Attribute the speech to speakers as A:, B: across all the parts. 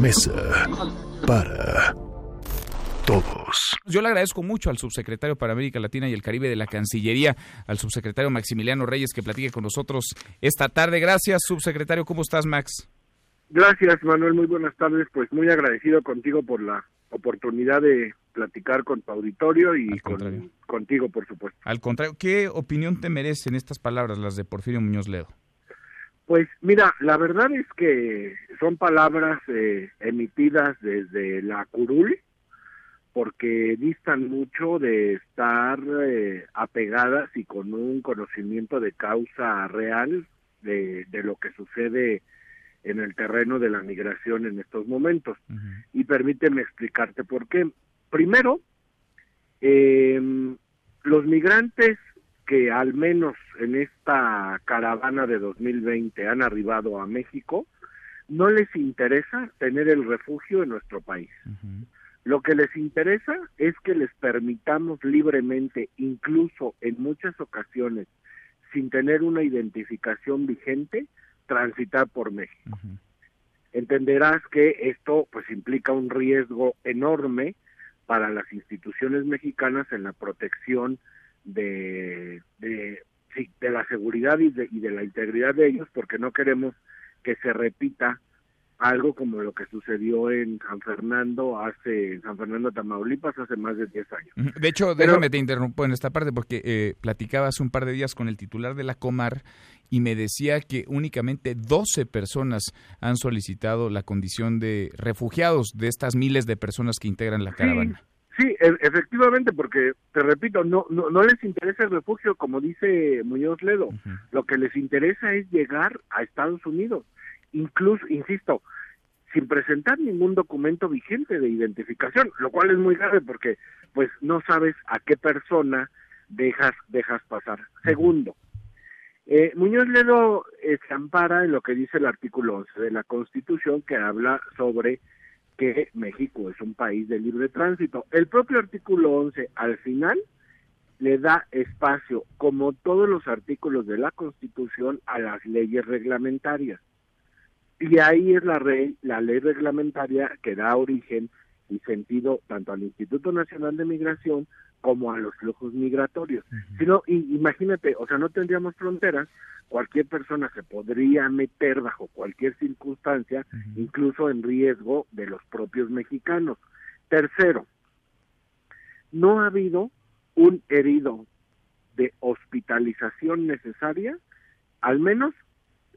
A: Mesa para todos.
B: Yo le agradezco mucho al subsecretario para América Latina y el Caribe de la Cancillería, al subsecretario Maximiliano Reyes, que platique con nosotros esta tarde. Gracias, subsecretario. ¿Cómo estás, Max?
C: Gracias, Manuel. Muy buenas tardes. Pues muy agradecido contigo por la oportunidad de platicar con tu auditorio y con, contigo, por supuesto.
B: Al contrario, ¿qué opinión te merecen estas palabras, las de Porfirio Muñoz Ledo?
C: Pues mira, la verdad es que son palabras eh, emitidas desde la curul, porque distan mucho de estar eh, apegadas y con un conocimiento de causa real de, de lo que sucede en el terreno de la migración en estos momentos. Y permíteme explicarte por qué. Primero, eh, los migrantes que al menos en esta caravana de 2020 han arribado a México, no les interesa tener el refugio en nuestro país. Lo que les interesa es que les permitamos libremente, incluso en muchas ocasiones, sin tener una identificación vigente, transitar por México. Entenderás que esto pues implica un riesgo enorme para las instituciones mexicanas en la protección de, de, de la seguridad y de, y de la integridad de ellos, porque no queremos que se repita algo como lo que sucedió en San Fernando hace en San Fernando Tamaulipas hace más de 10 años.
B: De hecho, déjame te interrumpo en esta parte porque eh, platicaba hace un par de días con el titular de la Comar y me decía que únicamente 12 personas han solicitado la condición de refugiados de estas miles de personas que integran la caravana.
C: Sí, e, efectivamente, porque te repito, no, no, no les interesa el refugio, como dice Muñoz Ledo. Lo que les interesa es llegar a Estados Unidos incluso, insisto, sin presentar ningún documento vigente de identificación, lo cual es muy grave porque pues no sabes a qué persona dejas dejas pasar. Segundo, eh, Muñoz Ledo eh, se ampara en lo que dice el artículo 11 de la Constitución que habla sobre que México es un país de libre tránsito. El propio artículo 11 al final le da espacio, como todos los artículos de la Constitución, a las leyes reglamentarias. Y ahí es la, la ley reglamentaria que da origen y sentido tanto al Instituto Nacional de Migración como a los flujos migratorios. sino imagínate, o sea, no tendríamos fronteras, cualquier persona se podría meter bajo cualquier circunstancia, incluso en riesgo de los propios mexicanos. Tercero, no ha habido un herido de hospitalización necesaria, al menos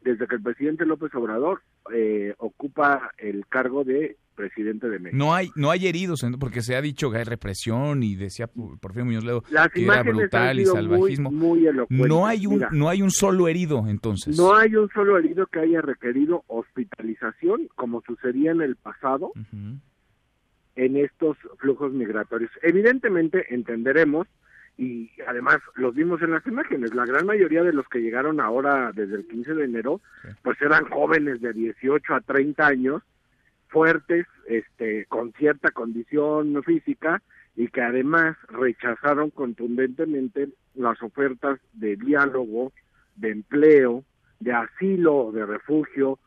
C: desde que el presidente López Obrador eh, ocupa el cargo de presidente de México.
B: No hay no hay heridos porque se ha dicho que hay represión y decía por fin Muñoz Ledo que era brutal y salvajismo. no hay un no hay un solo herido entonces.
C: No hay un solo herido que haya requerido hospitalización como sucedía en el pasado en estos flujos migratorios. Evidentemente entenderemos y además los vimos en las imágenes, la gran mayoría de los que llegaron ahora desde el 15 de enero, pues eran jóvenes de 18 a 30 años, fuertes, este, con cierta condición física y que además rechazaron contundentemente las ofertas de diálogo, de empleo, de asilo, de refugio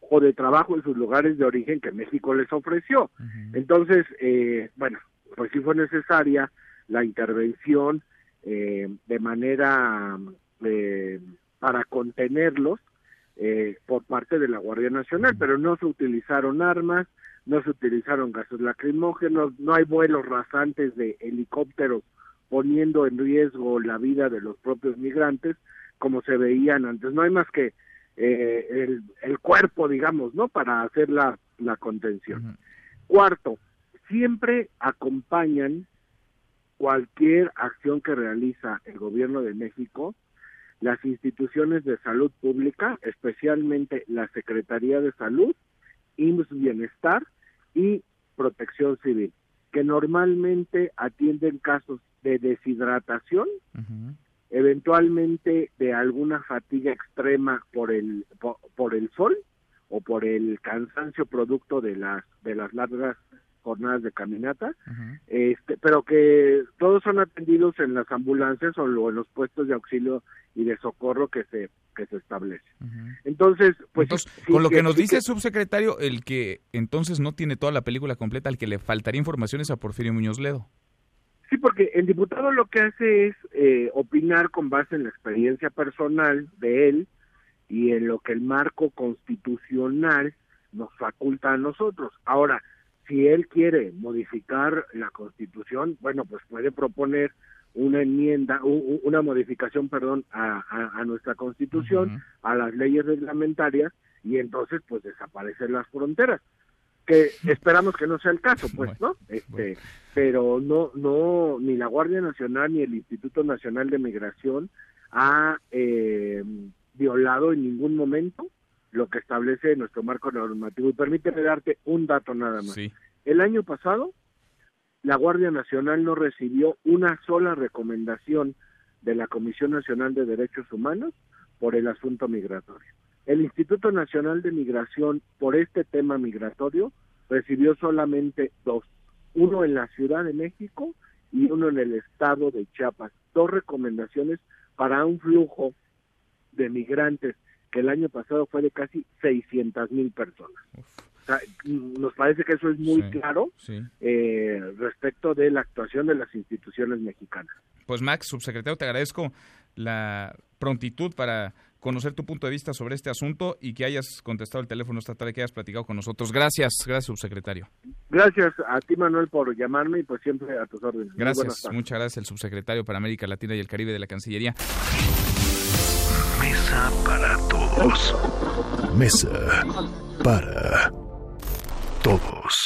C: o de trabajo en sus lugares de origen que México les ofreció. Entonces, eh, bueno, pues sí fue necesaria la intervención eh, de manera eh, para contenerlos eh, por parte de la Guardia Nacional, pero no se utilizaron armas, no se utilizaron gases lacrimógenos, no hay vuelos rasantes de helicópteros poniendo en riesgo la vida de los propios migrantes, como se veían antes. No hay más que el, el, cuerpo, digamos, ¿no? Para hacer la, la contención. Cuarto, siempre acompañan cualquier acción que realiza el gobierno de México, las instituciones de salud pública, especialmente la Secretaría de Salud, IMSS Bienestar y Protección Civil, que normalmente atienden casos de deshidratación, eventualmente de alguna fatiga extrema por el por, el sol o por el cansancio producto de las de las largas jornadas de caminata, este, pero que todos son atendidos en las ambulancias o en los puestos de auxilio y de socorro que se que se establece. Entonces, pues
B: con lo que, nos dice el subsecretario, el que entonces no tiene toda la película completa, al que le faltaría información es a Porfirio Muñoz Ledo.
C: Sí, porque el diputado lo que hace es eh, opinar con base en la experiencia personal de él y en lo que el marco constitucional nos faculta a nosotros. Ahora, si él quiere modificar la constitución, bueno, pues puede proponer una enmienda, una modificación, perdón, a, nuestra constitución, a las leyes reglamentarias, y entonces pues desaparecen las fronteras que esperamos que no sea el caso, pues, ¿no? Este, pero no, no, ni la Guardia Nacional ni el Instituto Nacional de Migración ha eh, violado en ningún momento lo que establece nuestro marco normativo. Y permíteme darte un dato nada más. El año pasado, la Guardia Nacional no recibió una sola recomendación de la Comisión Nacional de Derechos Humanos por el asunto migratorio. El Instituto Nacional de Migración, por este tema migratorio, recibió solamente dos, uno en la Ciudad de México y uno en el estado de Chiapas. Dos recomendaciones para un flujo de migrantes que el año pasado fue de casi 600 mil personas. nos parece que eso es muy claro eh, respecto de la actuación de las instituciones mexicanas.
B: Pues Max, subsecretario, te agradezco la prontitud para conocer tu punto de vista sobre este asunto y que hayas contestado el teléfono esta tarde, que hayas platicado con nosotros. Gracias, gracias, subsecretario.
C: Gracias a ti, Manuel, por llamarme y pues siempre a tus órdenes.
B: Gracias, muchas gracias, el subsecretario para América Latina y el Caribe de la Cancillería.
A: Para todos. Mesa para todos.